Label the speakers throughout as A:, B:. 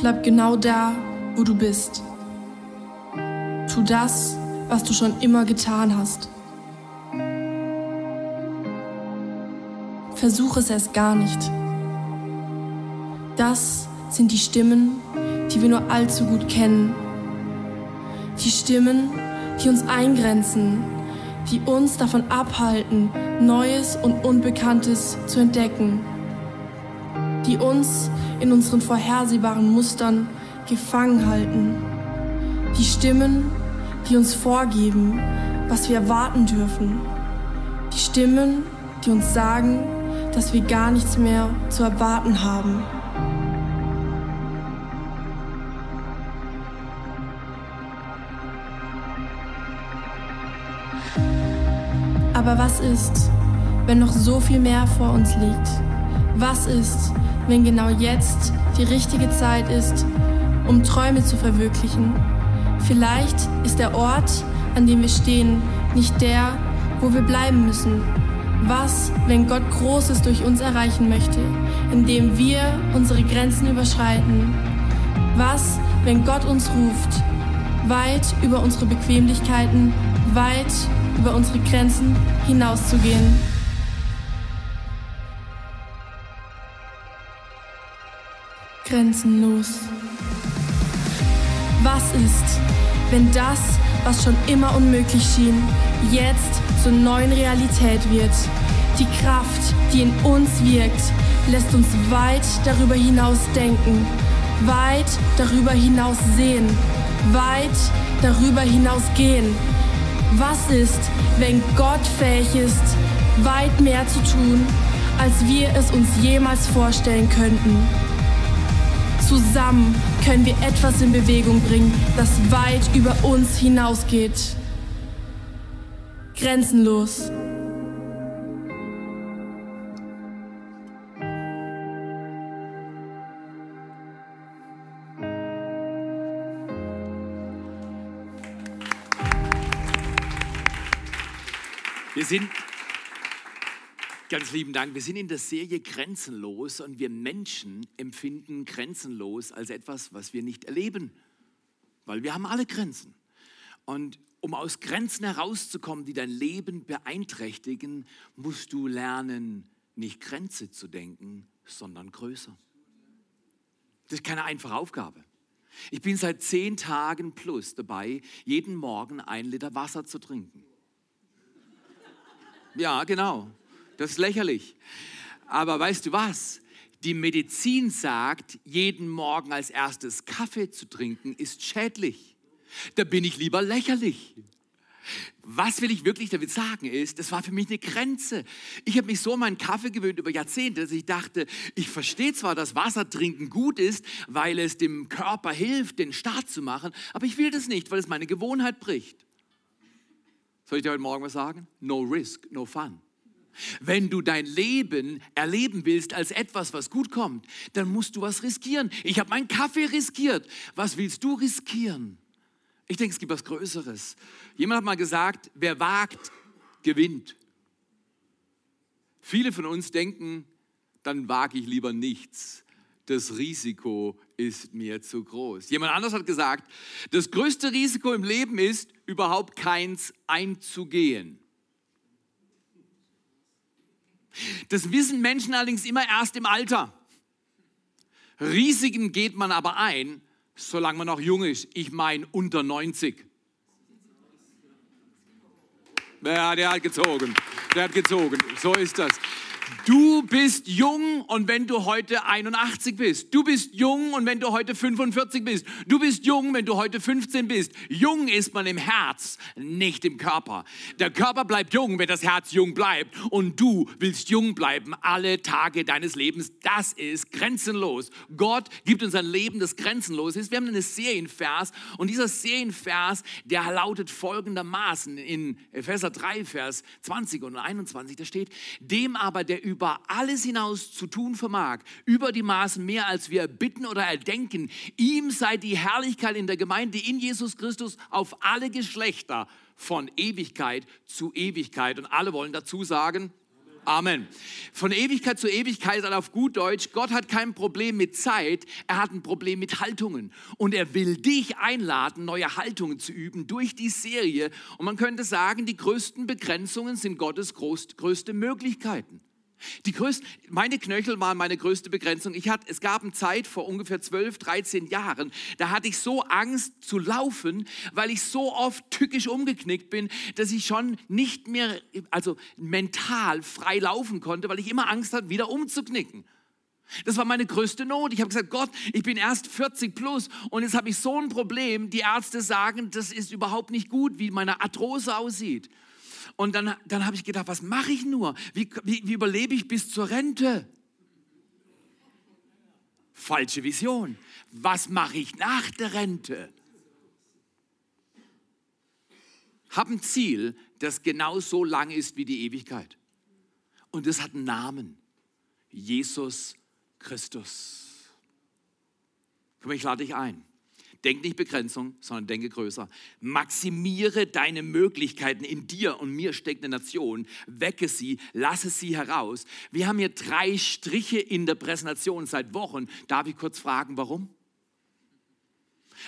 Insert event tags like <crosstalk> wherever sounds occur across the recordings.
A: bleib genau da, wo du bist. Tu das, was du schon immer getan hast. Versuch es erst gar nicht. Das sind die Stimmen, die wir nur allzu gut kennen. Die Stimmen, die uns eingrenzen, die uns davon abhalten, Neues und Unbekanntes zu entdecken, die uns in unseren vorhersehbaren Mustern gefangen halten, die Stimmen, die uns vorgeben, was wir erwarten dürfen, die Stimmen, die uns sagen, dass wir gar nichts mehr zu erwarten haben. Aber was ist, wenn noch so viel mehr vor uns liegt? Was ist, wenn genau jetzt die richtige Zeit ist, um Träume zu verwirklichen? Vielleicht ist der Ort, an dem wir stehen, nicht der, wo wir bleiben müssen. Was, wenn Gott Großes durch uns erreichen möchte, indem wir unsere Grenzen überschreiten? Was, wenn Gott uns ruft, weit über unsere Bequemlichkeiten, weit über unsere Grenzen hinauszugehen. Grenzenlos. Was ist, wenn das, was schon immer unmöglich schien, jetzt zur neuen Realität wird? Die Kraft, die in uns wirkt, lässt uns weit darüber hinaus denken, weit darüber hinaus sehen, weit darüber hinaus gehen. Was ist, wenn Gott fähig ist, weit mehr zu tun, als wir es uns jemals vorstellen könnten? Zusammen können wir etwas in Bewegung bringen, das weit über uns hinausgeht. Grenzenlos.
B: Wir sind, ganz lieben Dank, wir sind in der Serie Grenzenlos und wir Menschen empfinden grenzenlos als etwas, was wir nicht erleben, weil wir haben alle Grenzen. Und um aus Grenzen herauszukommen, die dein Leben beeinträchtigen, musst du lernen, nicht Grenze zu denken, sondern größer. Das ist keine einfache Aufgabe. Ich bin seit zehn Tagen plus dabei, jeden Morgen ein Liter Wasser zu trinken. Ja, genau. Das ist lächerlich. Aber weißt du was? Die Medizin sagt, jeden Morgen als erstes Kaffee zu trinken, ist schädlich. Da bin ich lieber lächerlich. Was will ich wirklich damit sagen ist, das war für mich eine Grenze. Ich habe mich so an meinen Kaffee gewöhnt über Jahrzehnte, dass ich dachte, ich verstehe zwar, dass Wasser trinken gut ist, weil es dem Körper hilft, den Start zu machen, aber ich will das nicht, weil es meine Gewohnheit bricht. Soll ich dir heute Morgen was sagen? No risk, no fun. Wenn du dein Leben erleben willst als etwas, was gut kommt, dann musst du was riskieren. Ich habe meinen Kaffee riskiert. Was willst du riskieren? Ich denke, es gibt was Größeres. Jemand hat mal gesagt, wer wagt, gewinnt. Viele von uns denken, dann wage ich lieber nichts. Das Risiko ist mir zu groß. Jemand anders hat gesagt, das größte Risiko im Leben ist, überhaupt keins einzugehen. Das wissen Menschen allerdings immer erst im Alter. Risiken geht man aber ein, solange man noch jung ist. Ich meine unter 90. Ja, der hat gezogen. Der hat gezogen. So ist das. Du bist jung und wenn du heute 81 bist. Du bist jung und wenn du heute 45 bist. Du bist jung, wenn du heute 15 bist. Jung ist man im Herz, nicht im Körper. Der Körper bleibt jung, wenn das Herz jung bleibt. Und du willst jung bleiben alle Tage deines Lebens. Das ist grenzenlos. Gott gibt uns ein Leben, das grenzenlos ist. Wir haben einen Serienvers und dieser Serienvers, der lautet folgendermaßen in Epheser 3, Vers 20 und 21. Da steht, dem aber, der über alles hinaus zu tun vermag, über die Maßen mehr als wir bitten oder erdenken. Ihm sei die Herrlichkeit in der Gemeinde in Jesus Christus auf alle Geschlechter von Ewigkeit zu Ewigkeit. Und alle wollen dazu sagen, Amen. Von Ewigkeit zu Ewigkeit, also auf gut Deutsch, Gott hat kein Problem mit Zeit, er hat ein Problem mit Haltungen. Und er will dich einladen, neue Haltungen zu üben durch die Serie. Und man könnte sagen, die größten Begrenzungen sind Gottes größte Möglichkeiten. Die größte, meine Knöchel waren meine größte Begrenzung. Ich hatte, es gab eine Zeit vor ungefähr 12, 13 Jahren, da hatte ich so Angst zu laufen, weil ich so oft tückisch umgeknickt bin, dass ich schon nicht mehr, also mental frei laufen konnte, weil ich immer Angst hatte, wieder umzuknicken. Das war meine größte Not. Ich habe gesagt, Gott, ich bin erst 40 plus und jetzt habe ich so ein Problem. Die Ärzte sagen, das ist überhaupt nicht gut, wie meine Arthrose aussieht. Und dann, dann habe ich gedacht, was mache ich nur? Wie, wie, wie überlebe ich bis zur Rente? Falsche Vision. Was mache ich nach der Rente? Hab ein Ziel, das genau so lang ist wie die Ewigkeit. Und das hat einen Namen. Jesus Christus. Komm, ich lade dich ein. Denk nicht Begrenzung, sondern denke größer. Maximiere deine Möglichkeiten. In dir und mir steckt eine Nation. Wecke sie, lasse sie heraus. Wir haben hier drei Striche in der Präsentation seit Wochen. Darf ich kurz fragen, warum?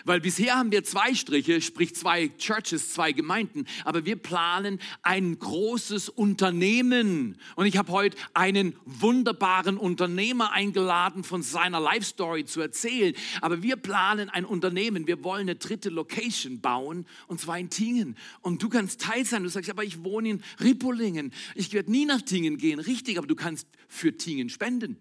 B: Weil bisher haben wir zwei Striche, sprich zwei Churches, zwei Gemeinden, aber wir planen ein großes Unternehmen. Und ich habe heute einen wunderbaren Unternehmer eingeladen, von seiner Life Story zu erzählen. Aber wir planen ein Unternehmen. Wir wollen eine dritte Location bauen, und zwar in Tingen. Und du kannst Teil sein. Du sagst, aber ich wohne in Rippolingen. Ich werde nie nach Tingen gehen. Richtig, aber du kannst für Tingen spenden.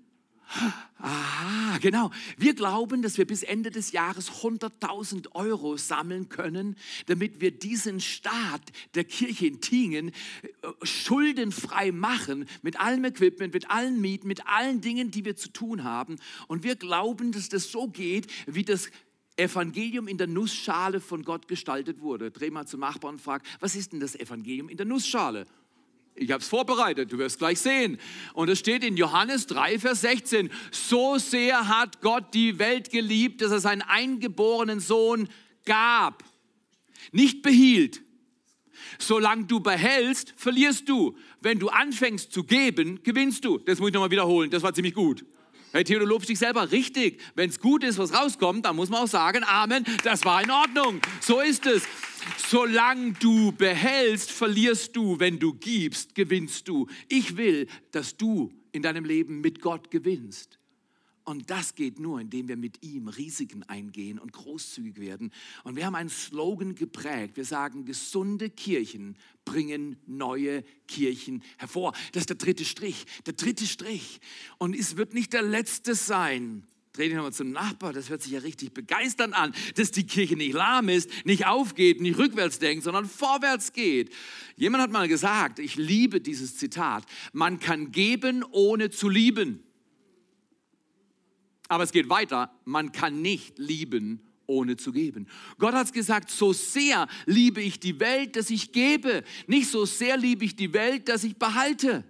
B: Ah, genau. Wir glauben, dass wir bis Ende des Jahres 100.000 Euro sammeln können, damit wir diesen Staat der Kirche in Tingen äh, schuldenfrei machen, mit allem Equipment, mit allen Mieten, mit allen Dingen, die wir zu tun haben. Und wir glauben, dass das so geht, wie das Evangelium in der Nussschale von Gott gestaltet wurde. Dreh mal zum Nachbarn und frag, was ist denn das Evangelium in der Nussschale? Ich habe es vorbereitet, du wirst gleich sehen. Und es steht in Johannes 3, Vers 16, so sehr hat Gott die Welt geliebt, dass er seinen eingeborenen Sohn gab, nicht behielt. Solange du behältst, verlierst du. Wenn du anfängst zu geben, gewinnst du. Das muss ich nochmal wiederholen, das war ziemlich gut. Hey, Theo, du lobst dich selber richtig. Wenn es gut ist, was rauskommt, dann muss man auch sagen, Amen, das war in Ordnung. So ist es. Solange du behältst, verlierst du. Wenn du gibst, gewinnst du. Ich will, dass du in deinem Leben mit Gott gewinnst. Und das geht nur, indem wir mit ihm Risiken eingehen und großzügig werden. Und wir haben einen Slogan geprägt. Wir sagen, gesunde Kirchen bringen neue Kirchen hervor. Das ist der dritte Strich. Der dritte Strich. Und es wird nicht der letzte sein. Dreh dich nochmal zum Nachbar, das hört sich ja richtig begeisternd an, dass die Kirche nicht lahm ist, nicht aufgeht, nicht rückwärts denkt, sondern vorwärts geht. Jemand hat mal gesagt, ich liebe dieses Zitat, man kann geben, ohne zu lieben. Aber es geht weiter, man kann nicht lieben, ohne zu geben. Gott hat gesagt, so sehr liebe ich die Welt, dass ich gebe. Nicht so sehr liebe ich die Welt, dass ich behalte.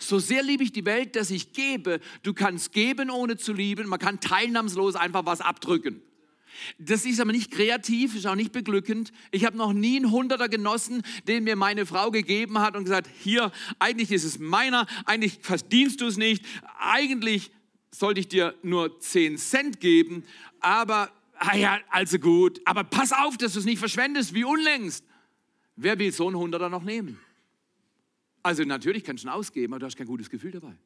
B: So sehr liebe ich die Welt, dass ich gebe. Du kannst geben, ohne zu lieben. Man kann teilnahmslos einfach was abdrücken. Das ist aber nicht kreativ, ist auch nicht beglückend. Ich habe noch nie einen Hunderter genossen, den mir meine Frau gegeben hat und gesagt, hier, eigentlich ist es meiner, eigentlich verdienst du es nicht, eigentlich sollte ich dir nur 10 Cent geben, aber, ah ja, also gut, aber pass auf, dass du es nicht verschwendest, wie unlängst. Wer will so einen Hunderter noch nehmen? Also natürlich kannst du ihn ausgeben, aber du hast kein gutes Gefühl dabei.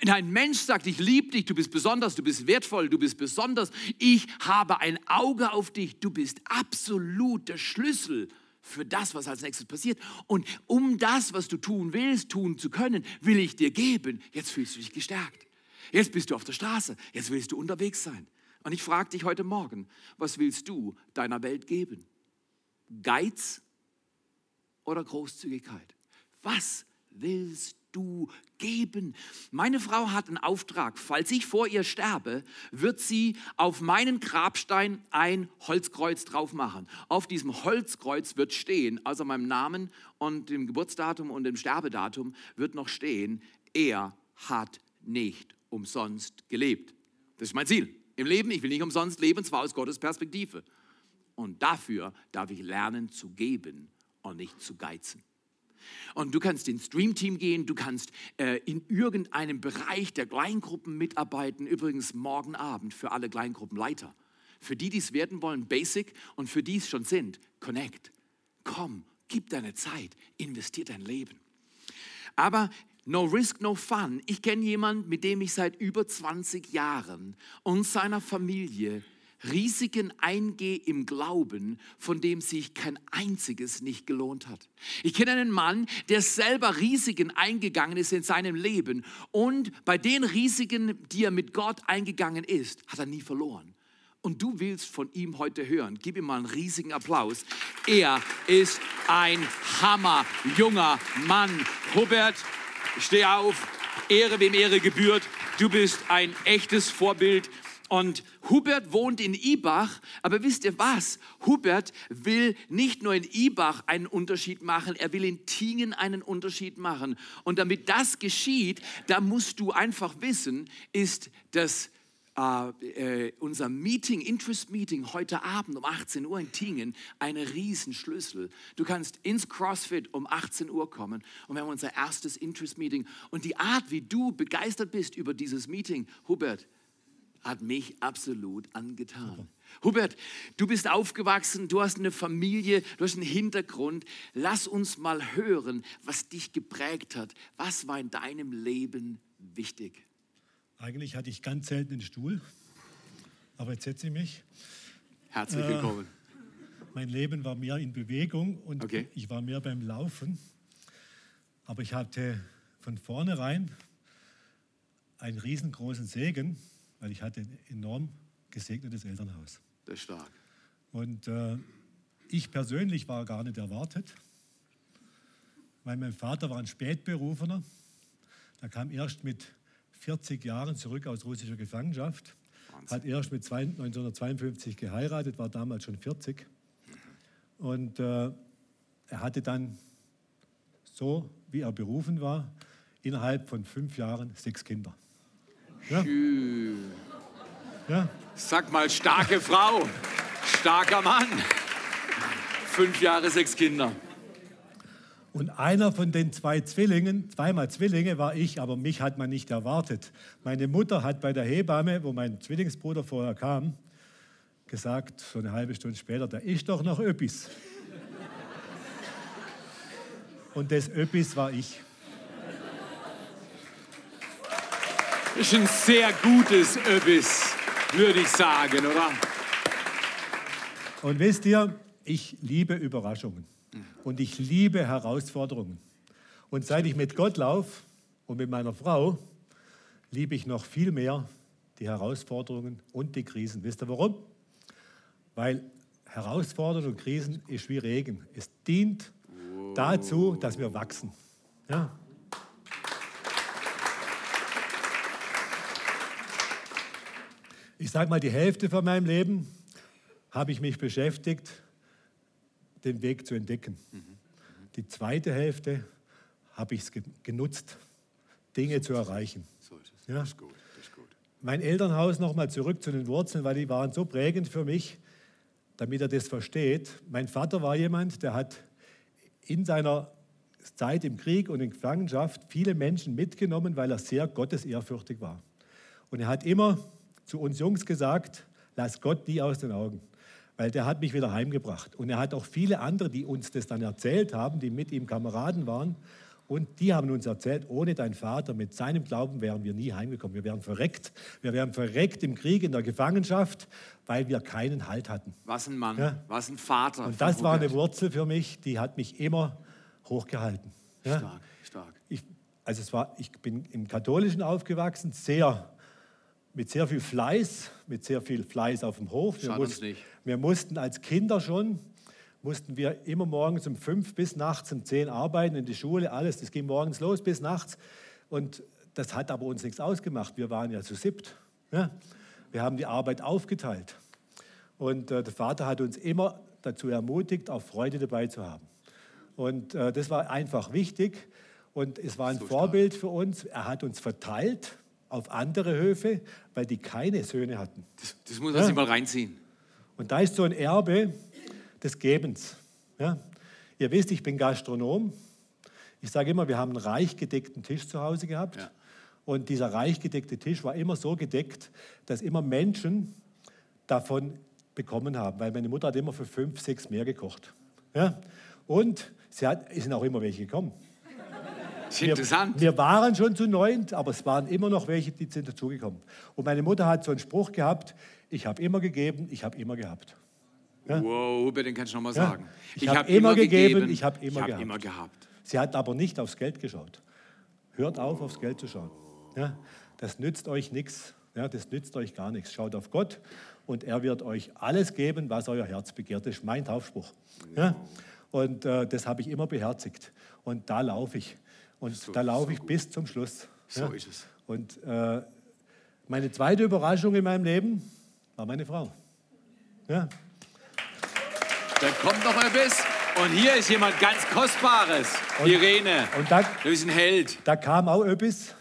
B: Wenn ein Mensch sagt, ich liebe dich, du bist besonders, du bist wertvoll, du bist besonders, ich habe ein Auge auf dich, du bist absolut der Schlüssel für das, was als nächstes passiert. Und um das, was du tun willst, tun zu können, will ich dir geben. Jetzt fühlst du dich gestärkt. Jetzt bist du auf der Straße, jetzt willst du unterwegs sein. Und ich frage dich heute Morgen, was willst du deiner Welt geben? Geiz oder Großzügigkeit? Was willst du geben? Meine Frau hat einen Auftrag. Falls ich vor ihr sterbe, wird sie auf meinen Grabstein ein Holzkreuz drauf machen. Auf diesem Holzkreuz wird stehen, außer meinem Namen und dem Geburtsdatum und dem Sterbedatum, wird noch stehen, er hat nicht umsonst gelebt. Das ist mein Ziel im Leben. Ich will nicht umsonst leben, zwar aus Gottes Perspektive. Und dafür darf ich lernen zu geben und nicht zu geizen. Und du kannst ins Streamteam gehen, du kannst äh, in irgendeinem Bereich der Kleingruppen mitarbeiten. Übrigens morgen Abend für alle Kleingruppenleiter. Für die, die es werden wollen, Basic und für die es schon sind, Connect. Komm, gib deine Zeit, investier dein Leben. Aber No risk, no fun. Ich kenne jemanden, mit dem ich seit über 20 Jahren und seiner Familie Risiken eingehe im Glauben, von dem sich kein einziges nicht gelohnt hat. Ich kenne einen Mann, der selber Risiken eingegangen ist in seinem Leben und bei den Risiken, die er mit Gott eingegangen ist, hat er nie verloren. Und du willst von ihm heute hören. Gib ihm mal einen riesigen Applaus. Er ist ein Hammer, junger Mann. Hubert, steh auf. Ehre, wem Ehre gebührt. Du bist ein echtes Vorbild. Und Hubert wohnt in Ibach, aber wisst ihr was? Hubert will nicht nur in Ibach einen Unterschied machen, er will in Tingen einen Unterschied machen. Und damit das geschieht, da musst du einfach wissen, ist das äh, äh, unser Meeting, Interest Meeting heute Abend um 18 Uhr in Tingen ein Riesenschlüssel. Du kannst ins CrossFit um 18 Uhr kommen und wir haben unser erstes Interest Meeting. Und die Art, wie du begeistert bist über dieses Meeting, Hubert, hat mich absolut angetan. Hubert, du bist aufgewachsen, du hast eine Familie, du hast einen Hintergrund. Lass uns mal hören, was dich geprägt hat. Was war in deinem Leben wichtig?
C: Eigentlich hatte ich ganz selten einen Stuhl, aber jetzt setze ich mich.
B: Herzlich äh, willkommen. Äh,
C: mein Leben war mehr in Bewegung und okay. ich war mehr beim Laufen. Aber ich hatte von vornherein einen riesengroßen Segen, weil ich hatte ein enorm gesegnetes Elternhaus.
B: Das ist stark.
C: Und äh, ich persönlich war gar nicht erwartet, weil mein Vater war ein Spätberufener. Der kam erst mit 40 Jahren zurück aus russischer Gefangenschaft, Wahnsinn. hat erst mit 1952 geheiratet, war damals schon 40. Und äh, er hatte dann, so wie er berufen war, innerhalb von fünf Jahren sechs Kinder.
B: Ja? ja? Sag mal, starke Frau, starker Mann. Fünf Jahre, sechs Kinder.
C: Und einer von den zwei Zwillingen, zweimal Zwillinge war ich, aber mich hat man nicht erwartet. Meine Mutter hat bei der Hebamme, wo mein Zwillingsbruder vorher kam, gesagt, so eine halbe Stunde später, da ist doch noch Öppis. Und das Öppis war ich.
B: Das ist ein sehr gutes Öppis, würde ich sagen, oder?
C: Und wisst ihr, ich liebe Überraschungen. Und ich liebe Herausforderungen. Und seit ich mit Gott laufe und mit meiner Frau, liebe ich noch viel mehr die Herausforderungen und die Krisen. Wisst ihr warum? Weil Herausforderungen und Krisen ist wie Regen. Es dient dazu, dass wir wachsen. Ja. Ich sage mal, die Hälfte von meinem Leben habe ich mich beschäftigt den Weg zu entdecken. Mhm. Die zweite Hälfte habe ich es genutzt, Dinge zu erreichen. So ist es. Ja? Das ist gut. Das ist gut. Mein Elternhaus nochmal zurück zu den Wurzeln, weil die waren so prägend für mich, damit er das versteht. Mein Vater war jemand, der hat in seiner Zeit im Krieg und in Gefangenschaft viele Menschen mitgenommen, weil er sehr gottesehrfürchtig war. Und er hat immer zu uns Jungs gesagt, lass Gott nie aus den Augen weil der hat mich wieder heimgebracht. Und er hat auch viele andere, die uns das dann erzählt haben, die mit ihm Kameraden waren. Und die haben uns erzählt, ohne dein Vater, mit seinem Glauben wären wir nie heimgekommen. Wir wären verreckt. Wir wären verreckt im Krieg, in der Gefangenschaft, weil wir keinen Halt hatten.
B: Was ein Mann, ja? was ein Vater.
C: Und das war eine Wurzel für mich, die hat mich immer hochgehalten.
B: Ja? Stark, stark.
C: Ich, also es war, ich bin im Katholischen aufgewachsen, sehr mit sehr viel Fleiß, mit sehr viel Fleiß auf dem Hof.
B: Wir, mussten, nicht.
C: Wir mussten als Kinder schon, mussten wir immer morgens um fünf bis nachts um zehn arbeiten in die Schule, alles. Das ging morgens los bis nachts. Und das hat aber uns nichts ausgemacht. Wir waren ja zu siebt. Ja? Wir haben die Arbeit aufgeteilt. Und äh, der Vater hat uns immer dazu ermutigt, auch Freude dabei zu haben. Und äh, das war einfach wichtig. Und es war ein so Vorbild stark. für uns. Er hat uns verteilt auf andere Höfe, weil die keine Söhne hatten.
B: Das, das muss man ja? sich mal reinziehen.
C: Und da ist so ein Erbe des Gebens. Ja? Ihr wisst, ich bin Gastronom Ich sage immer, wir haben einen reich gedeckten Tisch zu Hause gehabt.
B: Ja.
C: Und dieser reich gedeckte Tisch war immer so gedeckt, dass immer Menschen davon bekommen haben, weil meine Mutter hat immer für fünf, sechs mehr gekocht. Ja? Und sie hat, es sind auch immer welche gekommen. <laughs>
B: ist interessant.
C: Wir waren schon zu neunt, aber es waren immer noch welche, die sind dazugekommen. Und meine Mutter hat so einen Spruch gehabt, ich habe immer gegeben, ich habe immer gehabt.
B: Wow, Hubert, den kannst du noch mal
C: Ja.
B: sagen.
C: Ich hab immer gegeben, ich hab immer
B: hab
C: gehabt.
B: immer gehabt.
C: Sie hat aber nicht aufs Geld geschaut. Hört auf, aufs Geld zu schauen. Ja? Das nützt euch nichts. Ja, das nützt euch gar nichts. Schaut auf Gott und er wird euch alles geben, was euer Herz begehrt. Das ist mein Taufspruch. Ja? Und äh, das habe ich immer beherzigt. Und da laufe ich. Und
B: So-
C: da laufe
B: so
C: ich
B: gut.
C: bis zum Schluss.
B: So ist es.
C: Und äh, meine zweite Überraschung in meinem Leben war meine Frau. Ja?
B: Da kommt noch etwas. Und hier ist jemand ganz Kostbares. Irene.
C: Und da,
B: Du bist ein Held.
C: da kam auch etwas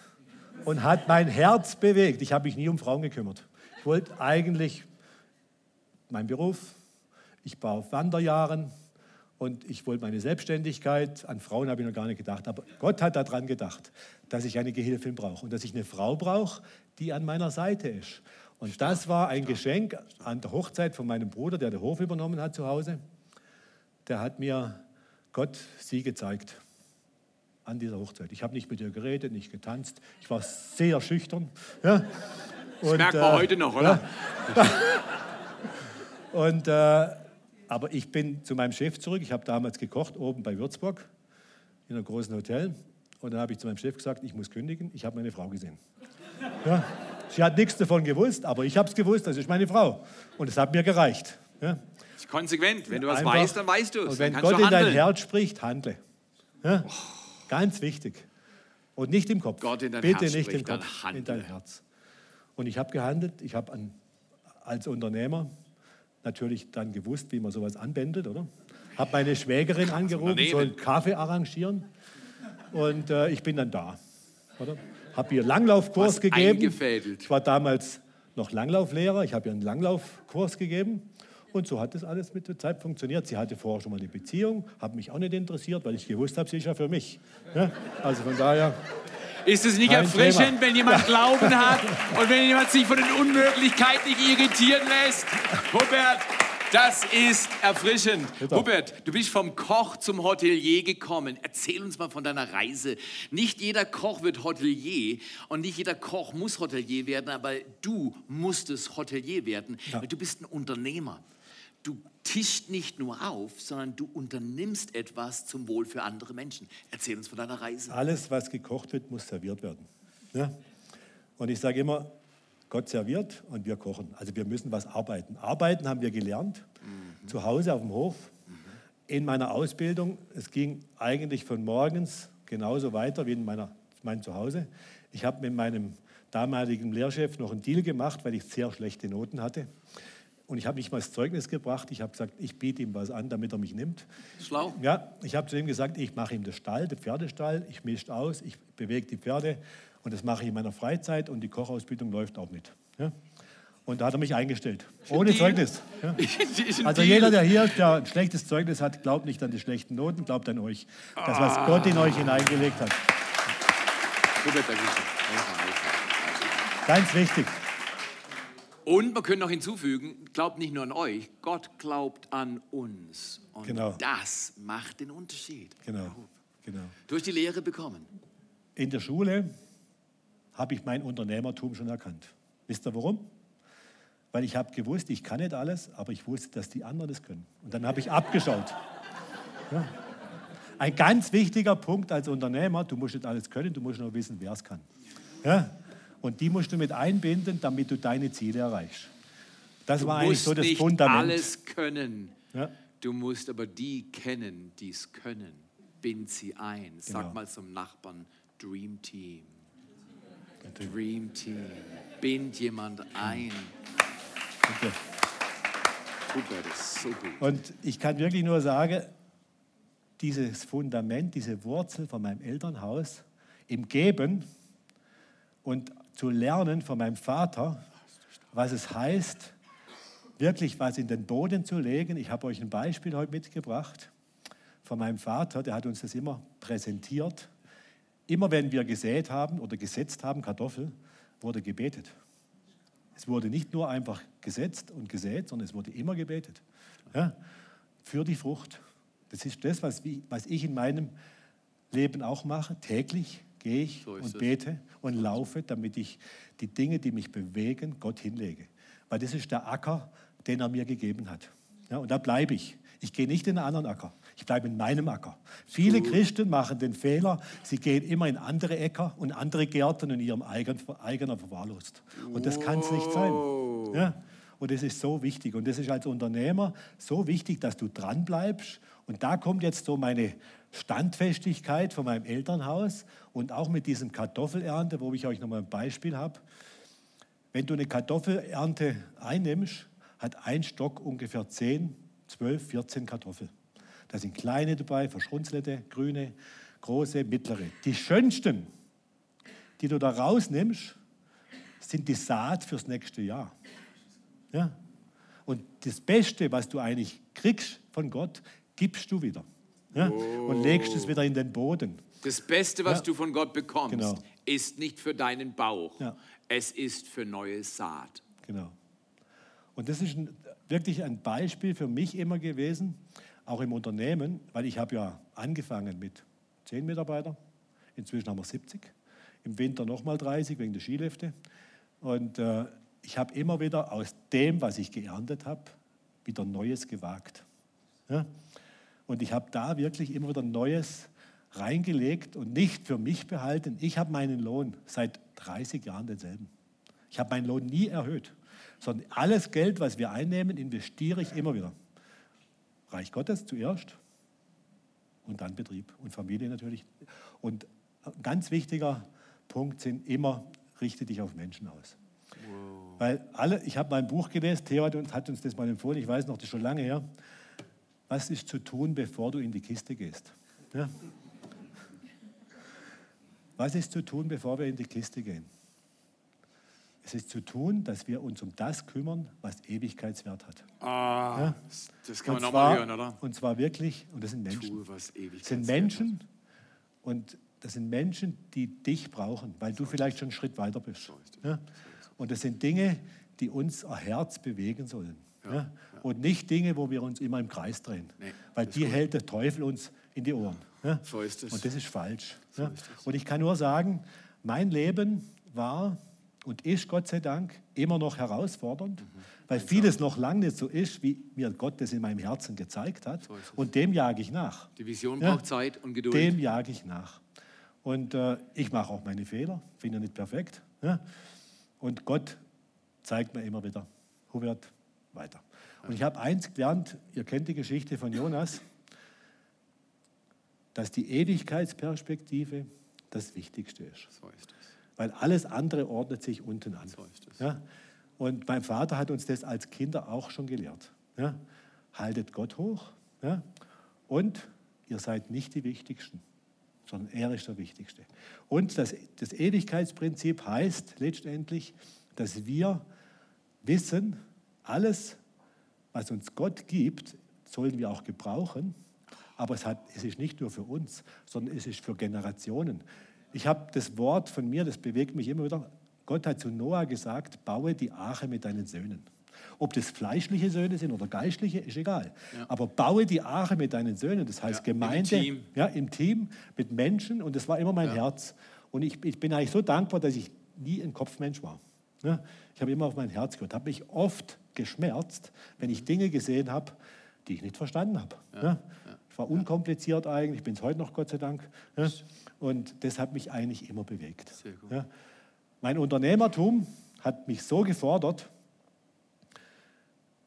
C: und hat mein Herz bewegt. Ich habe mich nie um Frauen gekümmert. Ich wollte eigentlich meinen Beruf, ich war auf Wanderjahren und ich wollte meine Selbstständigkeit. An Frauen habe ich noch gar nicht gedacht. Aber Gott hat daran gedacht, dass ich eine Gehilfin brauche und dass ich eine Frau brauche, die an meiner Seite ist. Und das war ein Geschenk an der Hochzeit von meinem Bruder, der den Hof übernommen hat zu Hause. Der hat mir Gott sie gezeigt an dieser Hochzeit. Ich habe nicht mit ihr geredet, nicht getanzt. Ich war sehr schüchtern. Ja.
B: Das
C: Und,
B: merkt man
C: äh,
B: heute noch, oder? <laughs>
C: Und, äh, aber ich bin zu meinem Chef zurück. Ich habe damals gekocht oben bei Würzburg in einem großen Hotel. Und dann habe ich zu meinem Chef gesagt, ich muss kündigen. Ich habe meine Frau gesehen. Ja. Sie hat nichts davon gewusst, aber ich habe es gewusst. Das ist meine Frau. Und es hat mir gereicht. Ja.
B: Ist konsequent. Wenn du was
C: Einfach-
B: weißt, dann weißt du es.
C: Wenn Gott in dein. Herz spricht, handle. Ja? Ganz wichtig. Und nicht im Kopf.
B: Gott in dein
C: Bitte
B: Herz
C: nicht im
B: spricht, dann
C: Kopf, in dein Herz. Und ich habe gehandelt. Ich habe als Unternehmer natürlich dann gewusst, wie man sowas anbändelt, oder? Habe meine Schwägerin angerufen, soll einen Kaffee arrangieren. Und äh, ich bin dann da. Oder? Habe ihr Langlaufkurs
B: Was
C: gegeben.
B: eingefädelt.
C: Ich war damals noch Langlauflehrer. Ich habe ihr einen Langlaufkurs gegeben. Und so hat das alles mit der Zeit funktioniert. Sie hatte vorher schon mal eine Beziehung, hat mich auch nicht interessiert, weil ich gewusst habe, sie ist ja für mich. Ja? Also von daher,
B: Ist es nicht erfrischend,
C: Thema.
B: wenn jemand <laughs> Glauben hat und wenn jemand sich von den Unmöglichkeiten nicht irritieren lässt? Hubert, das ist erfrischend. Hubert, du bist vom Koch zum Hotelier gekommen. Erzähl uns mal von deiner Reise. Nicht jeder Koch wird Hotelier und nicht jeder Koch muss Hotelier werden, aber du musstest Hotelier werden, weil du bist ein Unternehmer. Du tischt nicht nur auf, sondern du unternimmst etwas zum Wohl für andere Menschen. Erzähl uns von deiner Reise.
C: alles, was gekocht wird, muss serviert werden. Ja? Und ich sage immer, Gott serviert und wir kochen. Also wir müssen was arbeiten. Arbeiten haben wir gelernt, zu Hause auf dem Hof, in meiner Ausbildung. Es ging eigentlich von morgens genauso weiter wie in meiner, meinem Zuhause. Ich habe mit meinem damaligen Lehrchef noch einen Deal gemacht, weil ich sehr schlechte Noten hatte. Und ich habe nicht mal das Zeugnis gebracht. Ich habe gesagt, ich biete ihm was an, damit er mich nimmt.
B: Schlau.
C: Ja, ich habe zu ihm gesagt, ich mache ihm den Stall, den Pferdestall, ich mische aus, ich bewege die Pferde und das mache ich in meiner Freizeit und die Kochausbildung läuft auch mit. Ja? Und da hat er mich eingestellt, ohne. Zeugnis. Ja? <laughs> Also jeder, der hier der ein schlechtes Zeugnis hat, glaubt nicht an die schlechten Noten, glaubt an euch. Das, was Gott in euch hineingelegt hat. Ganz wichtig.
B: Und wir können noch hinzufügen, glaubt nicht nur an euch, Gott glaubt an uns. Und
C: Genau.
B: das macht den Unterschied.
C: Genau, genau.
B: Durch die Lehre bekommen.
C: In der Schule habe ich mein Unternehmertum schon erkannt. Wisst ihr warum? Weil ich habe gewusst, ich kann nicht alles, aber ich wusste, dass die anderen das können. Und dann habe ich abgeschaut. <laughs> Ja. Ein ganz wichtiger Punkt als Unternehmer, du musst nicht alles können, du musst nur wissen, wer es kann. Ja? Und die musst du mit einbinden, damit du deine Ziele erreichst. Das
B: Du
C: war eigentlich so das
B: nicht
C: Fundament.
B: alles können.
C: Ja.
B: Du musst aber die kennen, die es können. Bind sie ein. Sag
C: Genau.
B: mal zum Nachbarn, Dream Team. Dream Team. Bind jemand ein.
C: Okay.
B: Das ist so gut.
C: Und ich kann wirklich nur sagen, dieses Fundament, diese Wurzel von meinem Elternhaus im Geben und zu lernen von meinem Vater, was es heißt, wirklich was in den Boden zu legen. Ich habe euch ein Beispiel heute mitgebracht von meinem Vater, der hat uns das immer präsentiert. Immer wenn wir gesät haben oder gesetzt haben, Kartoffel, wurde gebetet. Es wurde nicht nur einfach gesetzt und gesät, sondern es wurde immer gebetet. Ja? Für die Frucht. Das ist das, was, was ich in meinem Leben auch mache. Täglich gehe ich so und bete und laufe, damit ich die Dinge, die mich bewegen, Gott hinlege. Weil das ist der Acker, den er mir gegeben hat. Ja, und da bleibe ich. Ich gehe nicht in einen anderen Acker. Ich bleibe in meinem Acker. Viele Christen machen den Fehler, sie gehen immer in andere Äcker und andere Gärten in ihrem eigenen, eigener Verwahrlost. Und das kann es nicht sein. Ja? Und das ist so wichtig. Und das ist als Unternehmer so wichtig, dass du dran bleibst. Und da kommt jetzt so meine Standfestigkeit von meinem Elternhaus und auch mit diesem Kartoffelernte, wo ich euch nochmal ein Beispiel habe. Wenn du eine Kartoffelernte einnimmst, hat ein Stock ungefähr 10 12, 14 Kartoffeln. Da sind kleine dabei, verschrunzelte, grüne, große, mittlere. Die schönsten, die du da rausnimmst, sind die Saat fürs nächste Jahr. Ja? Und das Beste, was du eigentlich kriegst von Gott, gibst du wieder. Ja? Oh. Und legst es wieder in den Boden.
B: Das Beste, was ja. du von Gott bekommst, genau. ist nicht für deinen Bauch. Ja. Es ist für neue Saat.
C: Genau. Und das ist ein, wirklich ein Beispiel für mich immer gewesen, auch im Unternehmen, weil ich habe ja angefangen mit zehn Mitarbeitern, inzwischen haben wir 70, im Winter nochmal 30 wegen der Skilifte. Und äh, ich habe immer wieder aus dem, was ich geerntet habe, wieder Neues gewagt. Ja? Und ich habe da wirklich immer wieder Neues reingelegt und nicht für mich behalten. Ich habe meinen Lohn seit 30 Jahren denselben. Ich habe meinen Lohn nie erhöht sondern alles Geld, was wir einnehmen, investiere ich immer wieder. Reich Gottes zuerst und dann Betrieb und Familie natürlich. Und ein ganz wichtiger Punkt sind immer, richte dich auf Menschen aus. Wow. Weil alle, ich habe mein Buch gelesen, Theo hat uns, hat uns das mal empfohlen, ich weiß noch, das ist schon lange her. Was ist zu tun, bevor du in die Kiste gehst? Ja? Was ist zu tun, bevor wir in die Kiste gehen? Es ist zu tun, dass wir uns um das kümmern, was Ewigkeitswert hat.
B: Ah, ja? das kann man nochmal hören, oder?
C: Und zwar wirklich, und das sind Menschen.
B: Tue, was Ewigkeitswert
C: sind Menschen hat. und das sind Menschen, die dich brauchen, weil du vielleicht schon einen Schritt weiter bist. So ja? Und das sind Dinge, die unser Herz bewegen sollen. Ja, ja? Und nicht Dinge, wo wir uns immer im Kreis drehen. Nee, weil die hält der Teufel uns in die Ohren. Ja?
B: So ist es.
C: Und das ist falsch. So ist und ich kann nur sagen, mein Leben war und ist Gott sei Dank immer noch herausfordernd, mhm. weil vieles noch lange nicht so ist, wie mir Gott das in meinem Herzen gezeigt hat. So und dem jage ich nach.
B: Die Vision ja, braucht Zeit und Geduld.
C: Dem jage ich nach. Und äh, ich mache auch meine Fehler, bin ja nicht perfekt. Ja? Und Gott zeigt mir immer wieder, Hubert, weiter. Und ich habe eins gelernt, ihr kennt die Geschichte von Jonas, dass die Ewigkeitsperspektive das Wichtigste ist. So ist es weil alles andere ordnet sich unten an. So ja? Und mein Vater hat uns das als Kinder auch schon gelehrt. Ja? Haltet Gott hoch ja? und ihr seid nicht die Wichtigsten, sondern er ist der Wichtigste. Und das, das Ewigkeitsprinzip heißt letztendlich, dass wir wissen, alles, was uns Gott gibt, sollen wir auch gebrauchen. Aber es, hat, es ist nicht nur für uns, sondern es ist für Generationen. Ich habe das Wort von mir, das bewegt mich immer wieder. Gott hat zu Noah gesagt, baue die Arche mit deinen Söhnen. Ob das fleischliche Söhne sind oder geistliche, ist egal. Ja. Aber baue die Arche mit deinen Söhnen, das heißt ja, Gemeinde, im Team. Ja, im Team, mit Menschen und das war immer mein ja. Herz. Und ich, ich, bin eigentlich so dankbar, dass ich nie ein Kopfmensch war. Ja, ich habe immer auf mein Herz gehört, habe mich oft geschmerzt, wenn ich Dinge gesehen habe, die ich nicht verstanden habe. Ja, war unkompliziert eigentlich, ich bin es heute noch, Gott sei Dank. Und das hat mich eigentlich immer bewegt. Ja. Mein Unternehmertum hat mich so gefordert,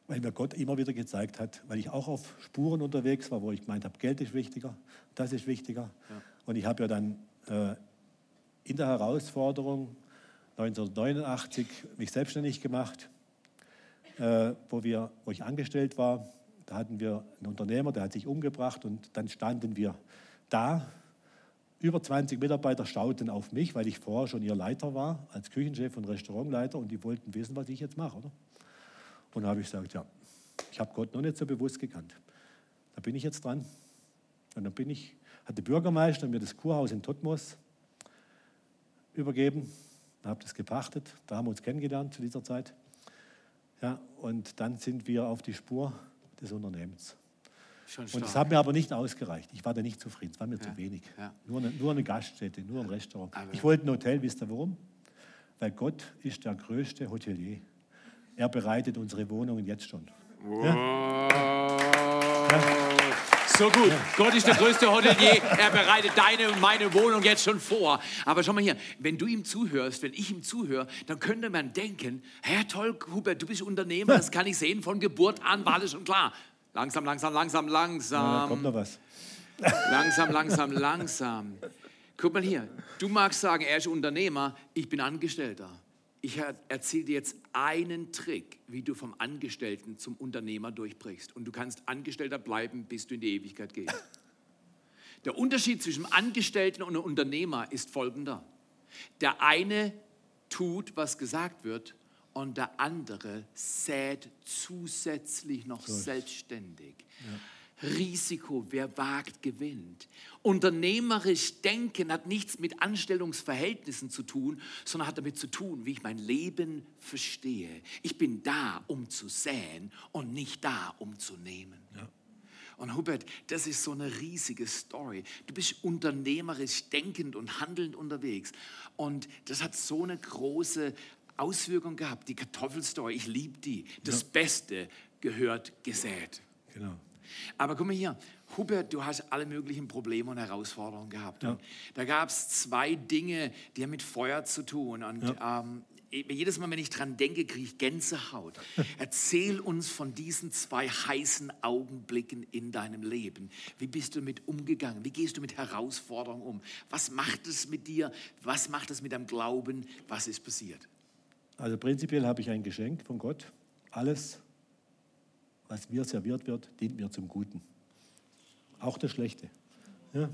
C: weil mir Gott immer wieder gezeigt hat, weil ich auch auf Spuren unterwegs war, wo ich gemeint habe, Geld ist wichtiger, das ist wichtiger. Ja. Und ich habe ja dann äh, in der Herausforderung 1989 mich selbstständig gemacht, äh, wo, wir, wo ich angestellt war. Da hatten wir einen Unternehmer, der hat sich umgebracht und dann standen wir da über 20 Mitarbeiter schauten auf mich, weil ich vorher schon ihr Leiter war, als Küchenchef und Restaurantleiter, und die wollten wissen, was ich jetzt mache. Oder? Und da habe ich gesagt, ja, ich habe Gott noch nicht so bewusst gekannt. Da bin ich jetzt dran. Und dann bin ich, hat der Bürgermeister mir das Kurhaus in Totmos übergeben, habe das gepachtet, da haben wir uns kennengelernt zu dieser Zeit. Ja, und dann sind wir auf die Spur des Unternehmens. Und das hat mir aber nicht ausgereicht. Ich war da nicht zufrieden, es war mir ja, zu wenig. Ja. Nur, eine, nur eine Gaststätte, nur ein Restaurant. Aber ich wollte ein Hotel, wisst ihr warum? Weil Gott ist der größte Hotelier. Er bereitet unsere Wohnungen jetzt schon. Wow.
B: Ja. So gut. Ja. Gott ist der größte Hotelier. Er bereitet deine und meine Wohnung jetzt schon vor. Aber schau mal hier, wenn du ihm zuhörst, wenn ich ihm zuhöre, dann könnte man denken, Herr toll, Hubert, du bist Unternehmer, das kann ich sehen, von Geburt an war das schon klar. Langsam, langsam, langsam, langsam. Ja,
C: kommt noch was.
B: Langsam, langsam, langsam. Guck mal hier, du magst sagen, er ist Unternehmer, ich bin Angestellter. Ich erzähle dir jetzt einen Trick, wie du vom Angestellten zum Unternehmer durchbrichst. Und du kannst Angestellter bleiben, bis du in die Ewigkeit gehst. Der Unterschied zwischen Angestellten und Unternehmer ist folgender. Der eine tut, was gesagt wird, und der andere sät zusätzlich noch so selbstständig. Ja. Risiko, wer wagt, gewinnt. Unternehmerisch denken hat nichts mit Anstellungsverhältnissen zu tun, sondern hat damit zu tun, wie ich mein Leben verstehe. Ich bin da, um zu säen und nicht da, um zu nehmen. Ja. Und Hubert, das ist so eine riesige Story. Du bist unternehmerisch denkend und handelnd unterwegs. Und das hat so eine große Auswirkung gehabt. Die Kartoffelstory, ich liebe die. Das ja. Beste gehört gesät. Genau. Aber guck mal hier, Hubert, du hast alle möglichen Probleme und Herausforderungen gehabt. Ja. Da gab es zwei Dinge, die haben mit Feuer zu tun. Und ja. ähm, jedes Mal, wenn ich dran denke, kriege ich Gänsehaut. <laughs> Erzähl uns von diesen zwei heißen Augenblicken in deinem Leben. Wie bist du damit umgegangen? Wie gehst du mit Herausforderungen um? Was macht es mit dir? Was macht es mit deinem Glauben? Was ist passiert?
C: Also prinzipiell habe ich ein Geschenk von Gott. Alles, was mir serviert wird, dient mir zum Guten. Auch das Schlechte. Ja.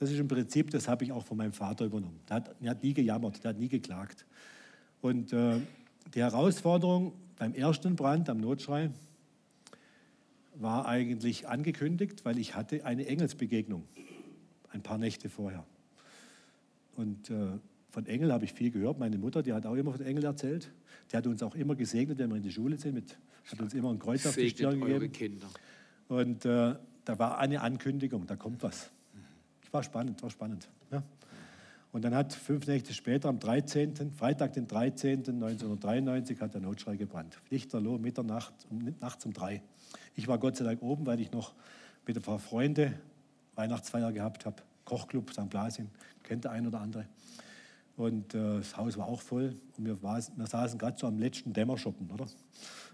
C: Das ist im Prinzip, das habe ich auch von meinem Vater übernommen. Der hat, der hat nie gejammert, der hat nie geklagt. Und äh, die Herausforderung beim ersten Brand am Notschrei war eigentlich angekündigt, weil ich hatte eine Engelsbegegnung ein paar Nächte vorher. Und äh, von Engel habe ich viel gehört. Meine Mutter, die hat auch immer von Engeln erzählt. Die hat uns auch immer gesegnet, wenn wir in die Schule sind. Mit, hat uns immer ein Kreuz auf die Stirn gegeben. Kinder. Und äh, da war eine Ankündigung, da kommt was. War spannend, war spannend. Ja. Und dann hat fünf Nächte später, am 13., Freitag, den 13. 1993, hat der Notschrei gebrannt. Lichterloh, Mitternacht, nachts um drei. Ich war Gott sei Dank oben, weil ich noch mit ein paar Freunden Weihnachtsfeier gehabt habe. Kochclub St. Blasien, kennt der ein oder andere. Und äh, das Haus war auch voll. Und wir, war, wir saßen gerade so am letzten Dämmerschoppen, oder?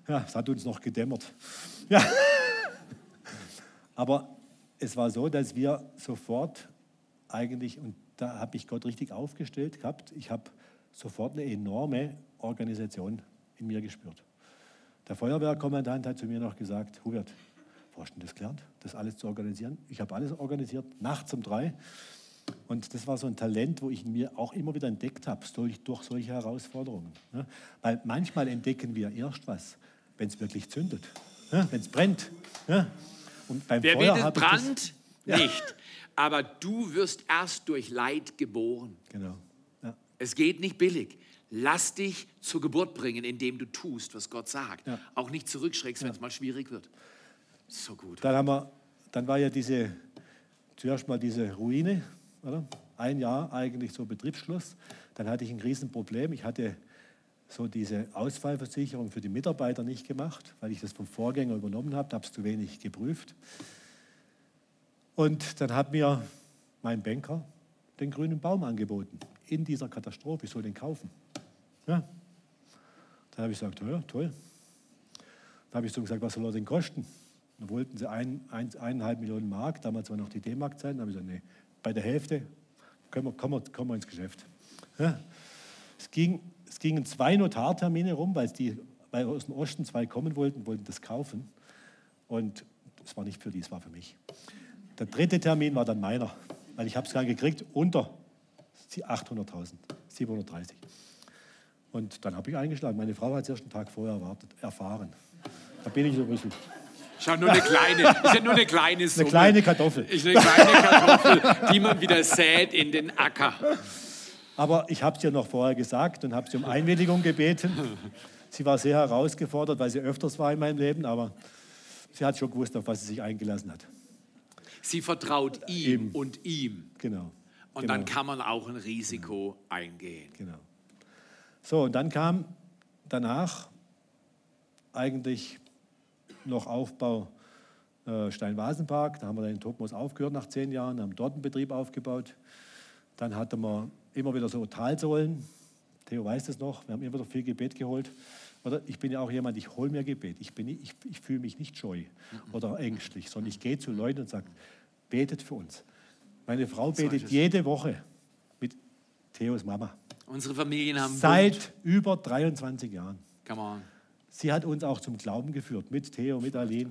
C: Ja, es hat uns noch gedämmert. <laughs> Ja. Aber es war so, dass wir sofort eigentlich, und da habe ich Gott richtig aufgestellt gehabt, ich habe sofort eine enorme Organisation in mir gespürt. Der Feuerwehrkommandant hat zu mir noch gesagt, Hubert, wo hast du das gelernt, das alles zu organisieren? Ich habe alles organisiert, nachts um drei. Und das war so ein Talent, wo ich mir auch immer wieder entdeckt habe, durch, solche Herausforderungen. Ja? Weil manchmal entdecken wir erst was, wenn es wirklich zündet, ja? wenn es brennt. Ja?
B: Und beim Wer Feuer will Brand? Das, <laughs> nicht. Aber du wirst erst durch Leid geboren.
C: Genau.
B: Es geht nicht billig. Lass dich zur Geburt bringen, indem du tust, was Gott sagt. Auch nicht zurückschreckst, wenn es mal schwierig wird. So gut.
C: Dann, haben wir, dann war ja diese, zuerst mal diese Ruine, oder? Ein Jahr eigentlich so Betriebsschluss. Dann hatte ich ein Riesenproblem. Ich hatte so diese Ausfallversicherung für die Mitarbeiter nicht gemacht, weil ich das vom Vorgänger übernommen habe, habe es zu wenig geprüft. Und dann hat mir mein Banker den grünen Baum angeboten in dieser Katastrophe. Ich soll den kaufen. Ja. Dann habe ich gesagt, ja, toll. Dann habe ich so gesagt, was soll er denn kosten? Dann wollten sie ein, ein, eineinhalb Millionen Mark, damals war noch die D-Mark-Zeit. Dann habe ich gesagt, nee, bei der Hälfte kommen wir, kommen wir, kommen wir ins Geschäft. Ja. Es, ging, es gingen zwei Notartermine rum, weil, die, weil aus dem Osten zwei kommen wollten, wollten das kaufen. Und das war nicht für die, es war für mich. Der dritte Termin war dann meiner, weil ich habe es gar gekriegt unter 800.000, 730. Und dann habe ich eingeschlagen. Meine Frau hat es erst einen Tag vorher erwartet, erfahren. Da bin ich so ein bisschen
B: Ist ja nur eine kleine, ist ja nur eine kleine Summe.
C: Eine kleine Kartoffel.
B: Ist eine kleine Kartoffel, die man wieder sät in den Acker.
C: Aber ich habe es ihr noch vorher gesagt und habe sie um Einwilligung gebeten. Sie war sehr herausgefordert, weil sie öfters war in meinem Leben, aber sie hat schon gewusst, auf was sie sich eingelassen hat.
B: Sie vertraut ihm
C: Eben.
B: und ihm.
C: Genau.
B: Und
C: genau.
B: dann kann man auch ein Risiko eingehen.
C: Genau. So, und dann kam danach eigentlich noch Aufbau äh, Steinvasenpark. Da haben wir dann in Topmos aufgehört nach zehn Jahren, haben dort einen Betrieb aufgebaut. Dann hatten wir immer wieder so Talsäulen. Theo weiß das noch, wir haben immer wieder viel Gebet geholt. Oder ich bin ja auch jemand, ich hole mir Gebet. Ich, bin ich, ich fühle mich nicht scheu oder ängstlich, sondern ich gehe zu Leuten und sage, betet für uns. Meine Frau betet jede Woche mit Theos Mama.
B: Unsere Familien haben Bund.
C: Seit über 23 Jahren.
B: Come on.
C: Sie hat uns auch zum Glauben geführt, mit Theo, mit Aline.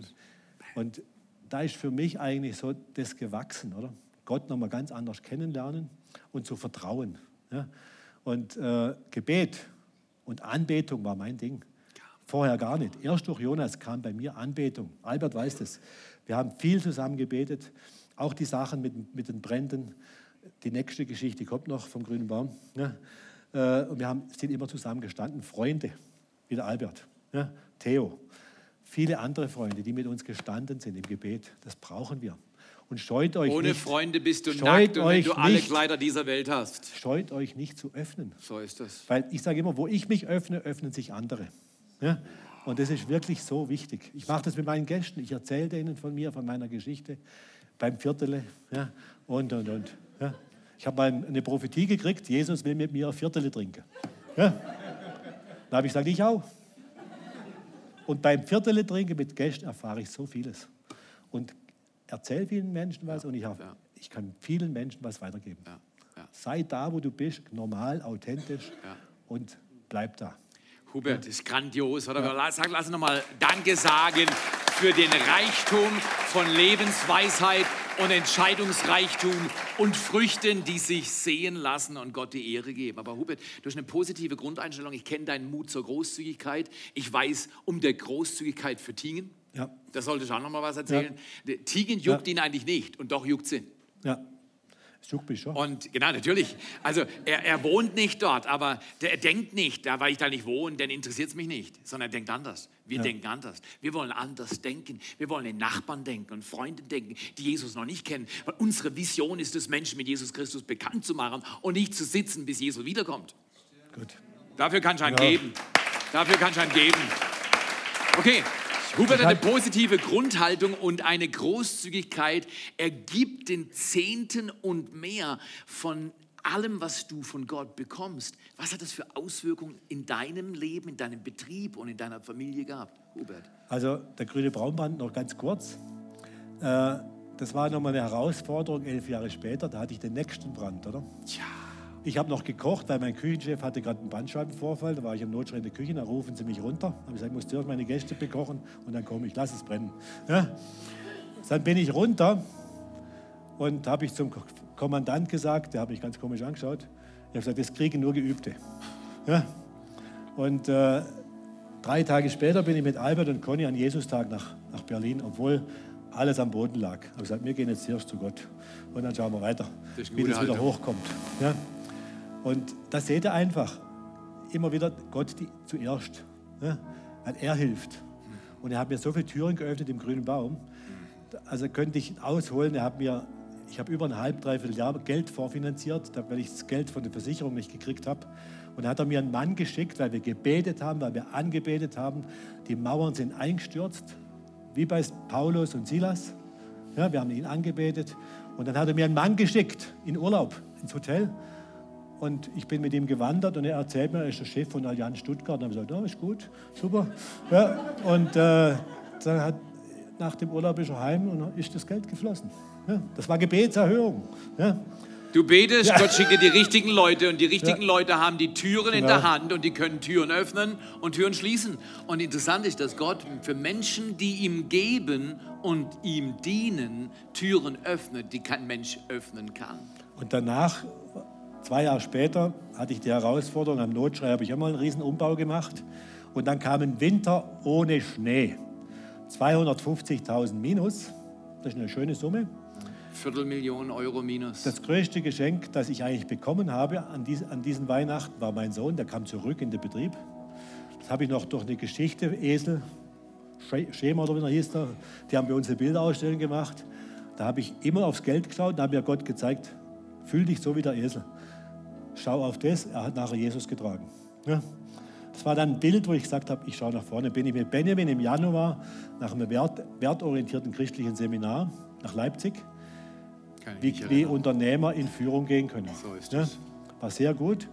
C: Und da ist für mich eigentlich so das gewachsen, oder? Gott nochmal ganz anders kennenlernen und zu vertrauen. Ja? Und äh, Gebet und Anbetung war mein Ding. Vorher gar nicht. Erst durch Jonas kam bei mir Anbetung. Albert weiß das. Wir haben viel zusammen gebetet. Auch die Sachen mit, mit den Bränden. Die nächste Geschichte kommt noch vom grünen Baum. Ja? Äh, und wir haben, sind immer zusammen gestanden. Freunde, wie der Albert, ja? Theo. Viele andere Freunde, die mit uns gestanden sind im Gebet. Das brauchen wir. Und scheut euch
B: Ohne
C: nicht.
B: Freunde bist du
C: Scheut
B: nackt und wenn
C: euch
B: du alle
C: nicht.
B: Kleider dieser Welt hast.
C: Scheut euch nicht zu öffnen.
B: So ist das.
C: Weil ich sage immer, wo ich mich öffne, öffnen sich andere. Ja? Und das ist wirklich so wichtig. Ich mache das mit meinen Gästen. Ich erzähle denen von mir, von meiner Geschichte beim Viertele ja? und, und, und. Ja? Ich habe mal eine Prophetie gekriegt, Jesus will mit mir ein Viertele trinken. Ja? Da habe ich gesagt, ich auch. Und beim Viertele trinken mit Gästen erfahre ich so vieles. Und erzähle vielen Menschen was und ich, hab,
B: ja.
C: ich kann vielen Menschen was weitergeben.
B: Ja, ja.
C: Sei da, wo du bist, normal, authentisch
B: Ja.
C: und bleib da.
B: Hubert, ist grandios, oder? Lass, sag- lass uns nochmal Danke sagen für den Reichtum von Lebensweisheit und Entscheidungsreichtum und Früchten, die sich sehen lassen und Gott die Ehre geben. Aber Hubert, du hast eine positive Grundeinstellung. Ich kenne deinen Mut zur Großzügigkeit. Ich weiß um der Großzügigkeit für Tingen.
C: Ja.
B: Da solltest du auch noch mal was erzählen. Der Tingen juckt ihn eigentlich nicht und doch juckt ihn.
C: Ja, es juckt mich schon.
B: Und genau, natürlich. Also er, er wohnt nicht dort, aber der, er denkt nicht, da, weil ich da nicht wohne, dann interessiert es mich nicht, sondern er denkt anders. Wir denken anders. Wir wollen anders denken. Wir wollen den Nachbarn denken und Freunden denken, die Jesus noch nicht kennen. Weil unsere Vision ist es, Menschen mit Jesus Christus bekannt zu machen und nicht zu sitzen, bis Jesus wiederkommt.
C: Gut.
B: Dafür kann ich einen
C: Ja.
B: geben. Dafür kann ich einen geben. Okay. Hubert hat eine positive Grundhaltung und eine Großzügigkeit. Er gibt den Zehnten und mehr von allem, was du von Gott bekommst. Was hat das für Auswirkungen in deinem Leben, in deinem Betrieb und in deiner Familie gehabt, Hubert?
C: Also der grüne Braunband noch ganz kurz. Äh, das war nochmal eine Herausforderung, elf Jahre später. Da hatte ich den nächsten Brand, oder?
B: Tja,
C: Ich habe noch gekocht, weil mein Küchenchef hatte gerade einen Bandscheibenvorfall. Da war ich im Notschrei in der Küche, da rufen sie mich runter. Da habe ich gesagt, ich muss zuerst meine Gäste bekochen und dann komme ich, lass es brennen. Ja? Dann bin ich runter und habe ich zum Ko- Kommandant gesagt, der hat mich ganz komisch angeschaut. Ich habe gesagt, das kriegen nur Geübte. Ja? Und äh, drei Tage später bin ich mit Albert und Conny an Jesustag nach, nach Berlin, obwohl alles am Boden lag. Ich habe gesagt, wir gehen jetzt zuerst zu Gott und dann schauen wir weiter, wie das wieder hochkommt. Ja? Und das seht ihr einfach. Immer wieder Gott die, zuerst, ja? weil er hilft. Und er hat mir so viele Türen geöffnet im grünen Baum. Also könnte ich ausholen. Er hat mir, ich habe über ein halb, dreiviertel Jahr Geld vorfinanziert, weil ich das Geld von der Versicherung nicht gekriegt habe. Und dann hat er mir einen Mann geschickt, weil wir gebetet haben, weil wir angebetet haben. Die Mauern sind eingestürzt, wie bei Paulus und Silas. Ja, wir haben ihn angebetet. Und dann hat er mir einen Mann geschickt in Urlaub ins Hotel. Und ich bin mit ihm gewandert und er erzählt mir, er ist der Chef von Allianz Stuttgart. Und dann habe ich gesagt, ja, ist gut, super. Ja, und äh, dann hat, nach dem Urlaub ist er heim und dann ist das Geld geflossen. Ja, das war Gebetserhöhung. Ja,
B: Du betest, Gott schickt dir die richtigen Leute und die richtigen
C: Ja.
B: Leute haben die Türen in
C: Genau.
B: der Hand und die können Türen öffnen und Türen schließen. Und interessant ist, dass Gott für Menschen, die ihm geben und ihm dienen, Türen öffnet, die kein Mensch öffnen kann.
C: Und danach, zwei Jahre später, hatte ich die Herausforderung, am Notschrei habe ich einmal einen riesen Umbau gemacht. Und dann kam ein Winter ohne Schnee. 250.000 minus. Das ist eine schöne Summe.
B: Viertelmillion Euro minus.
C: Das größte Geschenk, das ich eigentlich bekommen habe an, dies, an diesen Weihnachten, war mein Sohn. Der kam zurück in den Betrieb. Das habe ich noch durch eine Geschichte, Esel, Schema oder wie er hieß, da, die haben bei uns eine Bilderausstellung gemacht. Da habe ich immer aufs Geld geschaut und habe mir Gott gezeigt, fühl dich so wie der Esel. Schau auf das, er hat nachher Jesus getragen. Ja. Das war dann ein Bild, wo ich gesagt habe, ich schaue nach vorne. Bin ich mit Benjamin im Januar nach einem wert, wertorientierten christlichen Seminar nach Leipzig, wie, wie, Unternehmer in Führung gehen können.
B: So ist das.
C: Ja, war sehr gut.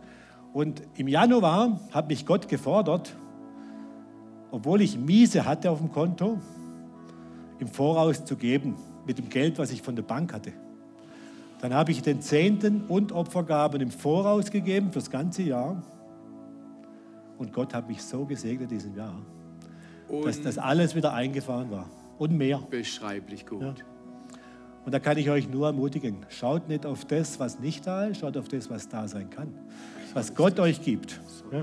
C: Und im Januar hat mich Gott gefordert, obwohl ich Miese hatte auf dem Konto, im Voraus zu geben mit dem Geld, was ich von der Bank hatte. Dann habe ich den Zehnten und Opfergaben im Voraus gegeben fürs ganze Jahr. Und Gott hat mich so gesegnet diesem Jahr, dass das alles wieder eingefahren war. Und mehr.
B: Beschreiblich gut. Ja.
C: Und da kann ich euch nur ermutigen, schaut nicht auf das, was nicht da ist, schaut auf das, was da sein kann. Was Gott euch gibt. Ja.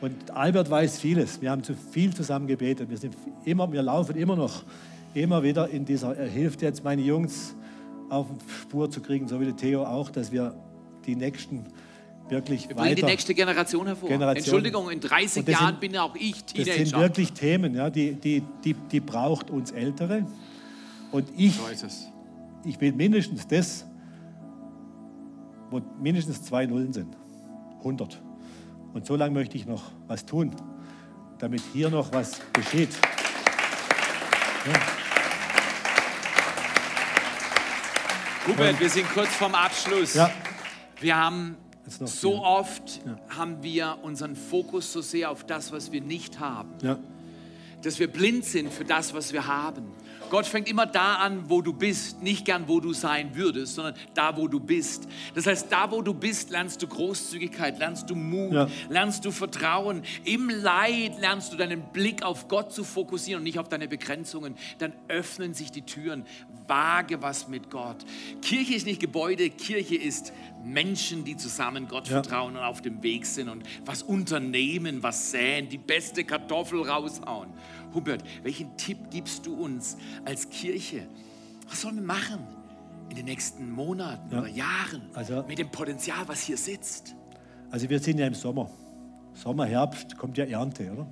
C: Und Albert weiß vieles. Wir haben zu viel zusammen gebetet. Wir, sind immer, wir laufen immer noch, immer wieder in dieser, er hilft jetzt meine Jungs auf die Spur zu kriegen, so wie der Theo auch, dass wir die nächsten wirklich
B: wir
C: weiter...
B: die nächste Generation hervor.
C: Generation.
B: Entschuldigung, in 30 Jahren sind, bin auch ich
C: Teenager. Das sind wirklich Themen, ja, die, die, die, die braucht uns Ältere. Und ich,
B: so
C: ich will mindestens das, wo mindestens zwei Nullen sind. 100. Und so lange möchte ich noch was tun, damit hier noch was geschieht. Ja.
B: Hubert, wir sind kurz vorm Abschluss.
C: Ja.
B: Wir haben so viel. oft ja. haben wir unseren Fokus so sehr auf das, was wir nicht haben,
C: ja.
B: dass wir blind sind für das, was wir haben. Gott fängt immer da an, wo du bist, nicht gern, wo du sein würdest, sondern da, wo du bist. Das heißt, da, wo du bist, lernst du Großzügigkeit, lernst du Mut, ja. lernst du Vertrauen. Im Leid lernst du deinen Blick auf Gott zu fokussieren und nicht auf deine Begrenzungen. Dann öffnen sich die Türen. Wage was mit Gott. Kirche ist nicht Gebäude, Kirche ist Menschen, die zusammen Gott ja. vertrauen und auf dem Weg sind und was unternehmen, was säen, die beste Kartoffel raushauen. Hubert, welchen Tipp gibst du uns als Kirche? Was sollen wir machen in den nächsten Monaten ja. oder Jahren also, mit dem Potenzial, was hier sitzt?
C: Also wir sind ja im Sommer. Sommer, Herbst kommt ja Ernte, oder?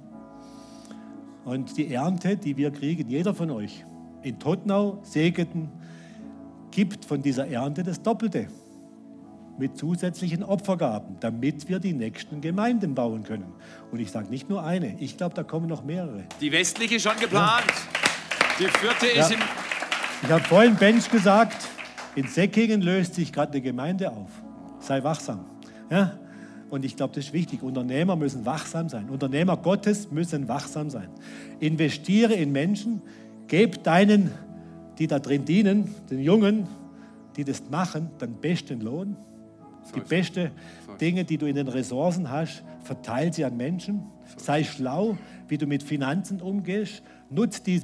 C: Und die Ernte, die wir kriegen, jeder von euch, in Tottenau, Segeten, gibt von dieser Ernte das Doppelte mit zusätzlichen Opfergaben, damit wir die nächsten Gemeinden bauen können. Und ich sage nicht nur eine, ich glaube, da kommen noch mehrere.
B: Die westliche schon geplant. Ja. Die vierte
C: ja.
B: ist im.
C: Ich habe vorhin Bench gesagt, in Säckingen löst sich gerade eine Gemeinde auf. Sei wachsam. Ja? Und ich glaube, das ist wichtig. Unternehmer müssen wachsam sein. Unternehmer Gottes müssen wachsam sein. Investiere in Menschen, gib deinen, die da drin dienen, den Jungen, die das machen, den besten Lohn die besten Dinge, die du in den Ressourcen hast, verteil sie an Menschen. Sei schlau, wie du mit Finanzen umgehst. Nutz die,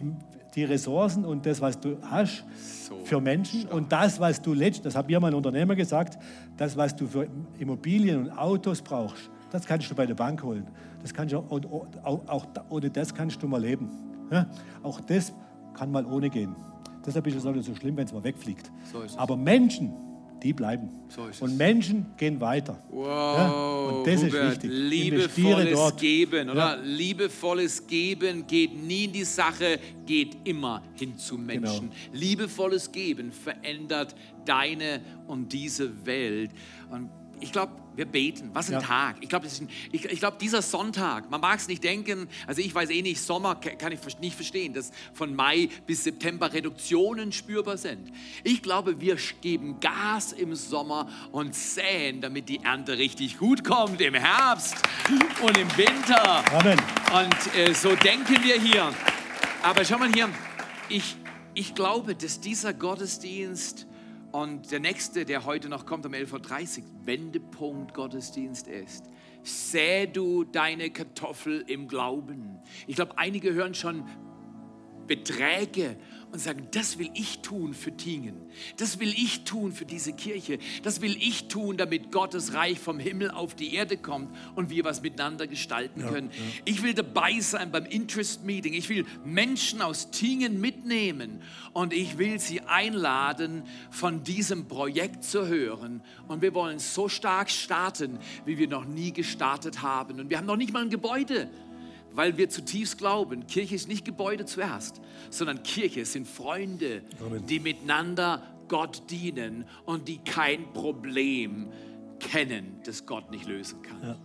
C: die Ressourcen und das, was du hast, für Menschen. Und das, was du letztlich, das hat mir mal ein Unternehmer gesagt, das, was du für Immobilien und Autos brauchst, das kannst du bei der Bank holen. Das kannst du, auch, auch, auch ohne das kannst du mal leben. Ja? Auch das kann mal ohne gehen. Deshalb ist es auch nicht so schlimm, wenn es mal wegfliegt. So Aber Menschen, die bleiben. So und Menschen gehen weiter.
B: Wow, ja,
C: und das Hubert, ist wichtig.
B: Liebevolles Geben, oder? Ja. Liebevolles Geben geht nie in die Sache, geht immer hin zu Menschen. Genau. Liebevolles Geben verändert deine und diese Welt. Und ich glaube, wir beten. Was ein ja. Tag. Ich glaube, ich, ich glaub, dieser Sonntag, man mag es nicht denken, also ich weiß eh nicht, Sommer kann ich nicht verstehen, dass von Mai bis September Reduktionen spürbar sind. Ich glaube, wir geben Gas im Sommer und säen, damit die Ernte richtig gut kommt im Herbst und im Winter.
C: Amen.
B: Und äh, so denken wir hier. Aber schau mal hier, ich, ich glaube, dass dieser Gottesdienst und der nächste, der heute noch kommt um 11.30 Uhr, Wendepunkt Gottesdienst ist. Säh du deine Kartoffel im Glauben. Ich glaube, einige hören schon Beträge und sagen, das will ich tun für Tingen. Das will ich tun für diese Kirche. Das will ich tun, damit Gottes Reich vom Himmel auf die Erde kommt und wir was miteinander gestalten ja, können. Ja. Ich will dabei sein beim Interest Meeting. Ich will Menschen aus Tingen mitnehmen und ich will sie einladen, von diesem Projekt zu hören. Und wir wollen so stark starten, wie wir noch nie gestartet haben. Und wir haben noch nicht mal ein Gebäude weil wir zutiefst glauben, Kirche ist nicht Gebäude zuerst, sondern Kirche sind Freunde, Amen. die miteinander Gott dienen und die kein Problem kennen, das Gott nicht lösen kann. Ja.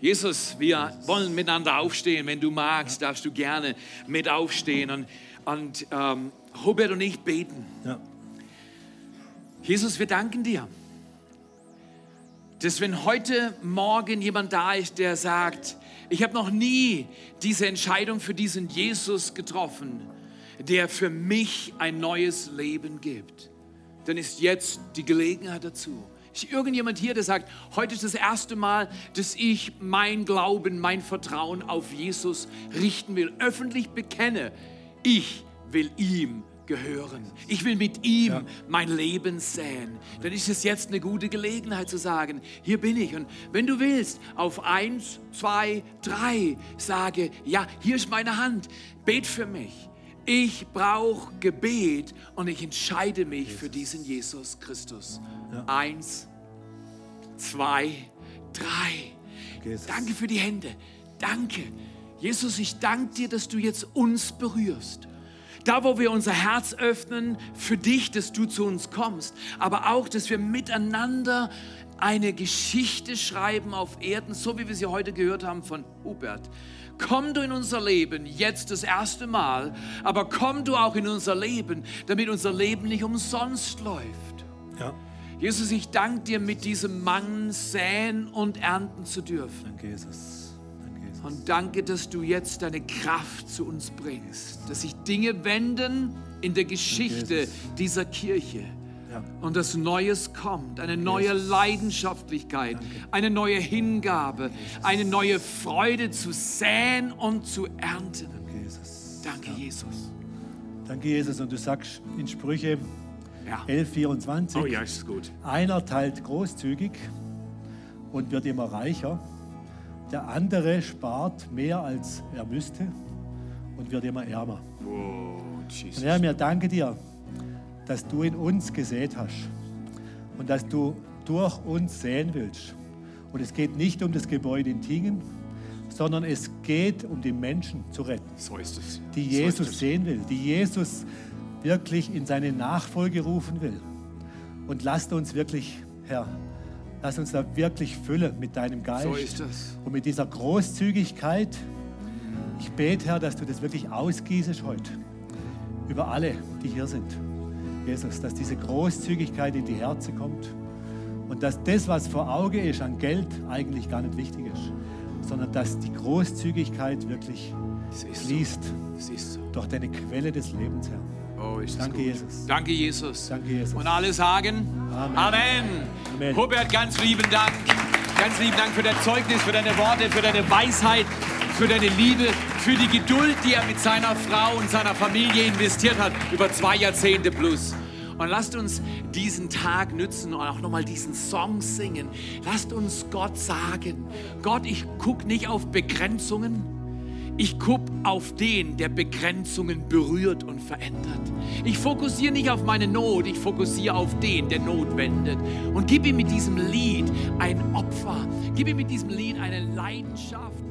B: Jesus, wir wollen miteinander aufstehen. Wenn du magst, ja. darfst du gerne mit aufstehen. Und, und ähm, Hubert und ich beten. Ja. Jesus, wir danken dir, dass wenn heute Morgen jemand da ist, der sagt, ich habe noch nie diese Entscheidung für diesen Jesus getroffen, der für mich ein neues Leben gibt. Dann ist jetzt die Gelegenheit dazu. Ist irgendjemand hier, der sagt, heute ist das erste Mal, dass ich mein Glauben, mein Vertrauen auf Jesus richten will, öffentlich bekenne, ich will ihm gehören. Ich will mit ihm ja. mein Leben säen. Dann ist es jetzt eine gute Gelegenheit zu sagen, hier bin ich. Und wenn du willst, auf eins, zwei, drei sage, ja, hier ist meine Hand, bet für mich. Ich brauche Gebet und ich entscheide mich Jesus. für diesen Jesus Christus. Ja. Eins, zwei, drei. Jesus. Danke für die Hände. Danke. Jesus, ich danke dir, dass du jetzt uns berührst da, wo wir unser Herz öffnen für dich, dass du zu uns kommst, aber auch, dass wir miteinander eine Geschichte schreiben auf Erden, so wie wir sie heute gehört haben von Hubert. Komm du in unser Leben jetzt das erste Mal, aber komm du auch in unser Leben, damit unser Leben nicht umsonst läuft. Ja. Jesus, ich danke dir, mit diesem Mann säen und ernten zu dürfen. Danke, Jesus. Und danke, dass du jetzt deine Kraft zu uns bringst, dass sich Dinge wenden in der Geschichte dieser Kirche. Ja. Und dass Neues kommt, eine neue Jesus. Leidenschaftlichkeit, Danke. eine neue Hingabe, Jesus. eine neue Freude zu säen und zu ernten. Danke, Jesus. Danke, ja. Jesus.
C: Danke, Jesus. Und du sagst in Sprüche ja. 11, 24,
B: oh, ja, ist gut.
C: einer teilt großzügig und wird immer reicher. Der andere spart mehr, als er müsste und wird immer ärmer. Oh, Jesus. Und Herr, mir danke dir, dass du in uns gesät hast und dass du durch uns säen willst. Und es geht nicht um das Gebäude in Tingen, sondern es geht um die Menschen zu retten.
B: So ist es.
C: Die Jesus so sehen will, die Jesus wirklich in seine Nachfolge rufen will. Und lasst uns wirklich, Herr, Lass uns da wirklich füllen mit deinem Geist. So ist es. Und mit dieser Großzügigkeit. Ich bete, Herr, dass du das wirklich ausgießest heute. Über alle, die hier sind. Jesus, dass diese Großzügigkeit in die Herzen kommt. Und dass das, was vor Auge ist an Geld, eigentlich gar nicht wichtig ist. Sondern dass die Großzügigkeit wirklich fließt. So. So. Durch deine Quelle des Lebens, Herr.
B: Oh, ist Danke, gut. Jesus. Danke, Jesus. Danke, Jesus. Und alle sagen Amen. Amen. Amen. Hubert, ganz lieben Dank. Ganz lieben Dank für dein Zeugnis, für deine Worte, für deine Weisheit, für deine Liebe, für die Geduld, die er mit seiner Frau und seiner Familie investiert hat, über zwei Jahrzehnte plus. Und lasst uns diesen Tag nützen und auch nochmal diesen Song singen. Lasst uns Gott sagen, Gott, ich gucke nicht auf Begrenzungen, ich gucke auf den, der Begrenzungen berührt und verändert. Ich fokussiere nicht auf meine Not, ich fokussiere auf den, der Not wendet. Und gib ihm mit diesem Lied ein Opfer. Gib ihm mit diesem Lied eine Leidenschaft,